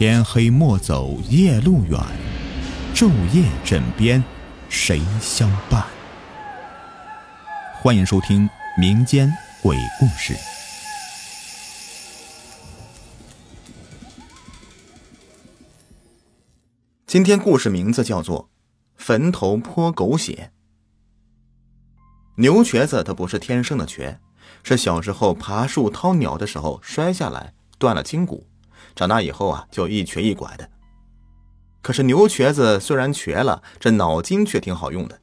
天黑莫走夜路远，昼夜枕边谁相伴？欢迎收听民间鬼故事。今天故事名字叫做《坟头泼狗血》。牛瘸子他不是天生的瘸，是小时候爬树掏鸟的时候摔下来断了筋骨。长大以后啊，就一瘸一拐的。可是牛瘸子虽然瘸了，这脑筋却挺好用的。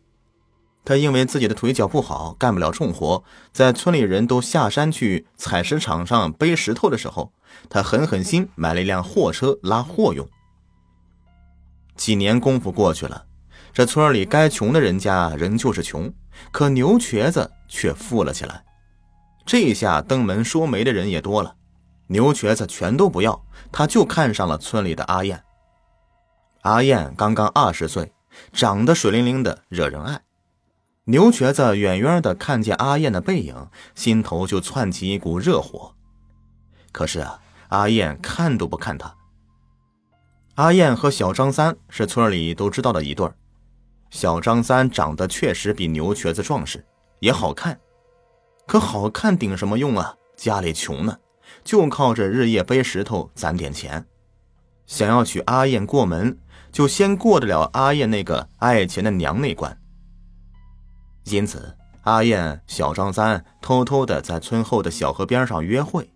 他因为自己的腿脚不好，干不了重活，在村里人都下山去采石场上背石头的时候，他狠狠心买了一辆货车拉货用。几年功夫过去了，这村里该穷的人家仍旧是穷，可牛瘸子却富了起来。这下登门说媒的人也多了。牛瘸子全都不要，他就看上了村里的阿燕。阿燕刚刚二十岁，长得水灵灵的，惹人爱。牛瘸子远远的看见阿燕的背影，心头就窜起一股热火。可是啊，阿燕看都不看他。阿燕和小张三是村里都知道的一对儿。小张三长得确实比牛瘸子壮实，也好看。可好看顶什么用啊？家里穷呢。就靠着日夜背石头攒点钱，想要娶阿燕过门，就先过得了阿燕那个爱钱的娘那关。因此，阿燕、小张三偷偷的在村后的小河边上约会，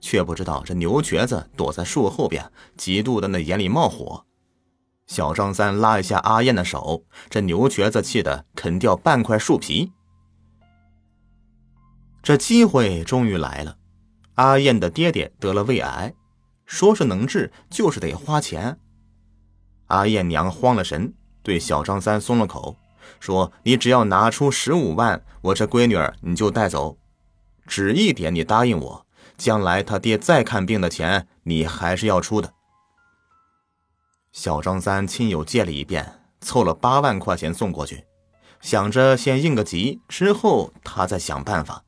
却不知道这牛瘸子躲在树后边，嫉妒的那眼里冒火。小张三拉一下阿燕的手，这牛瘸子气得啃掉半块树皮。这机会终于来了。阿燕的爹爹得了胃癌，说是能治，就是得花钱。阿燕娘慌了神，对小张三松了口，说：“你只要拿出十五万，我这闺女儿你就带走。只一点，你答应我，将来他爹再看病的钱，你还是要出的。”小张三亲友借了一遍，凑了八万块钱送过去，想着先应个急，之后他再想办法。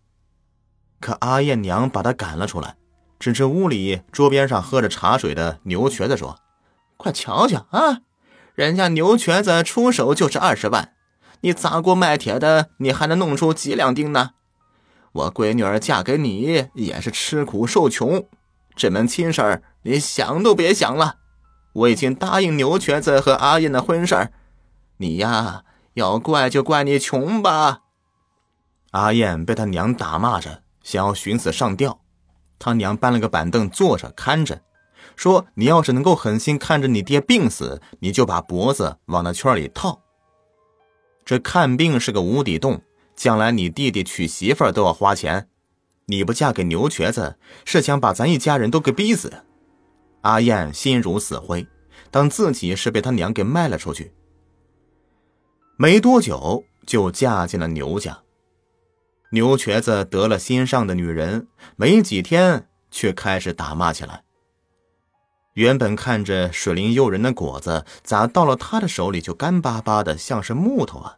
可阿燕娘把他赶了出来，指着屋里桌边上喝着茶水的牛瘸子说：“快瞧瞧啊，人家牛瘸子出手就是二十万，你砸锅卖铁的，你还能弄出几两钉呢？我闺女儿嫁给你也是吃苦受穷，这门亲事儿你想都别想了。我已经答应牛瘸子和阿燕的婚事儿，你呀，要怪就怪你穷吧。”阿燕被他娘打骂着。想要寻死上吊，他娘搬了个板凳坐着看着，说：“你要是能够狠心看着你爹病死，你就把脖子往那圈里套。这看病是个无底洞，将来你弟弟娶媳妇都要花钱，你不嫁给牛瘸子，是想把咱一家人都给逼死。”阿燕心如死灰，当自己是被他娘给卖了出去，没多久就嫁进了牛家。牛瘸子得了心上的女人，没几天却开始打骂起来。原本看着水灵诱人的果子，咋到了他的手里就干巴巴的，像是木头啊？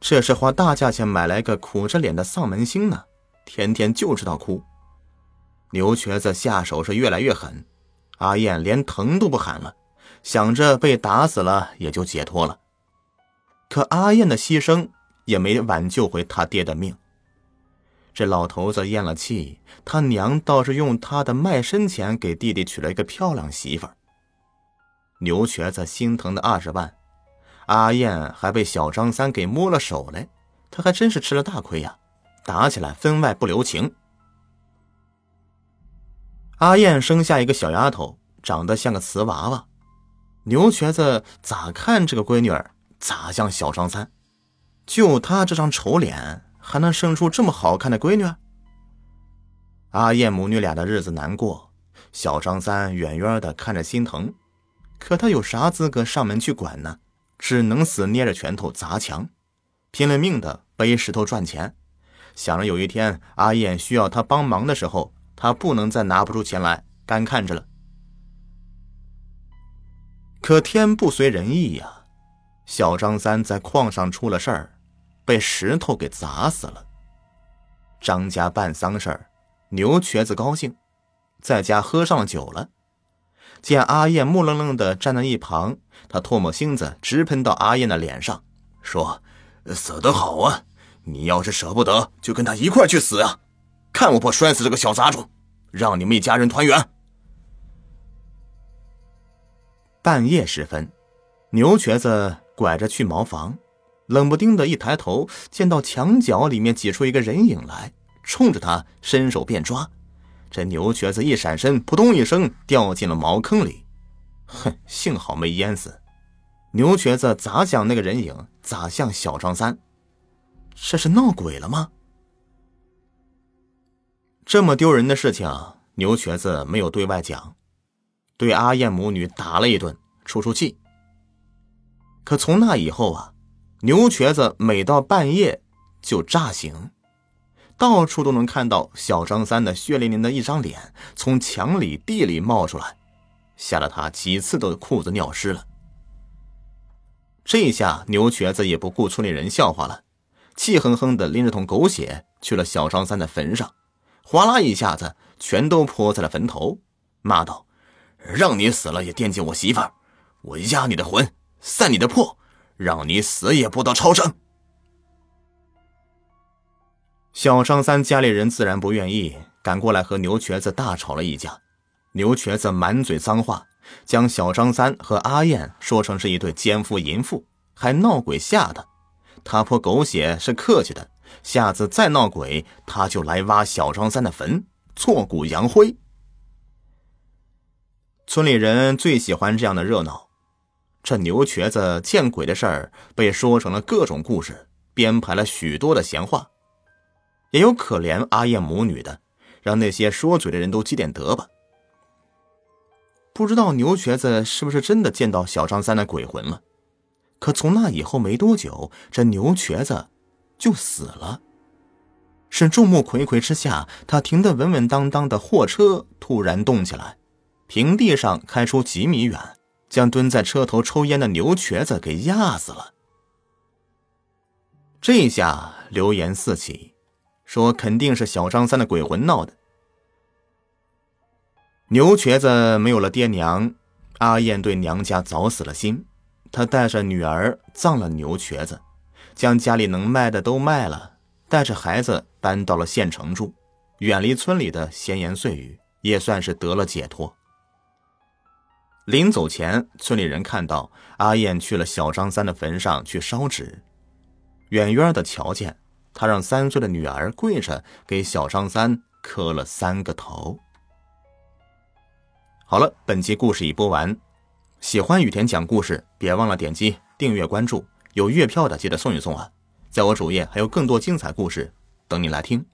这是花大价钱买来个苦着脸的丧门星呢，天天就知道哭。牛瘸子下手是越来越狠，阿燕连疼都不喊了，想着被打死了也就解脱了。可阿燕的牺牲也没挽救回他爹的命。这老头子咽了气，他娘倒是用他的卖身钱给弟弟娶了一个漂亮媳妇儿。牛瘸子心疼的二十万，阿燕还被小张三给摸了手来，他还真是吃了大亏呀！打起来分外不留情。阿燕生下一个小丫头，长得像个瓷娃娃，牛瘸子咋看这个闺女儿，咋像小张三，就他这张丑脸。还能生出这么好看的闺女？阿燕母女俩的日子难过，小张三远远的看着心疼，可他有啥资格上门去管呢？只能死捏着拳头砸墙，拼了命的背石头赚钱，想着有一天阿燕需要他帮忙的时候，他不能再拿不出钱来干看着了。可天不随人意呀，小张三在矿上出了事儿。被石头给砸死了。张家办丧事儿，牛瘸子高兴，在家喝上了酒了。见阿燕木愣愣的站在一旁，他唾沫星子直喷到阿燕的脸上，说：“死得好啊！你要是舍不得，就跟他一块去死啊！看我不摔死这个小杂种，让你们一家人团圆。”半夜时分，牛瘸子拐着去茅房，冷不丁的一抬头，见到墙角里面挤出一个人影来，冲着他伸手便抓。这牛瘸子一闪身，扑通一声掉进了茅坑里。哼，幸好没淹死。牛瘸子咋想那个人影，咋像小张三，这是闹鬼了吗？这么丢人的事情，牛瘸子没有对外讲。对阿燕母女打了一顿，出出气。可从那以后啊，牛瘸子每到半夜就炸醒，到处都能看到小张三的血淋淋的一张脸从墙里地里冒出来，吓得他几次都裤子尿湿了。这下牛瘸子也不顾村里人笑话了，气哼哼的拎着桶狗血去了小张三的坟上，哗啦一下子全都泼在了坟头，骂道。让你死了也惦记我媳妇儿，我压你的魂，散你的魄，让你死也不得超生。小张三家里人自然不愿意，赶过来和牛瘸子大吵了一架。牛瘸子满嘴脏话，将小张三和阿燕说成是一对奸夫淫妇，还闹鬼吓他。他泼狗血是客气的，下次再闹鬼，他就来挖小张三的坟，挫骨扬灰。村里人最喜欢这样的热闹，这牛瘸子见鬼的事儿被说成了各种故事，编排了许多的闲话。也有可怜阿燕母女的，让那些说嘴的人都积点德吧。不知道牛瘸子是不是真的见到小张三的鬼魂了？可从那以后没多久，这牛瘸子就死了。是众目睽睽之下，他停得稳稳当当的货车突然动起来。平地上开出几米远，将蹲在车头抽烟的牛瘸子给压死了。这下流言四起，说肯定是小张三的鬼魂闹的。牛瘸子没有了爹娘，阿燕对娘家早死了心，她带着女儿葬了牛瘸子，将家里能卖的都卖了，带着孩子搬到了县城住，远离村里的闲言碎语，也算是得了解脱。临走前，村里人看到阿燕去了小张三的坟上去烧纸，远远的瞧见他让三岁的女儿跪着给小张三磕了三个头。好了，本集故事已播完，喜欢雨田讲故事，别忘了点击订阅关注，有月票的记得送一送啊！在我主页还有更多精彩故事等你来听。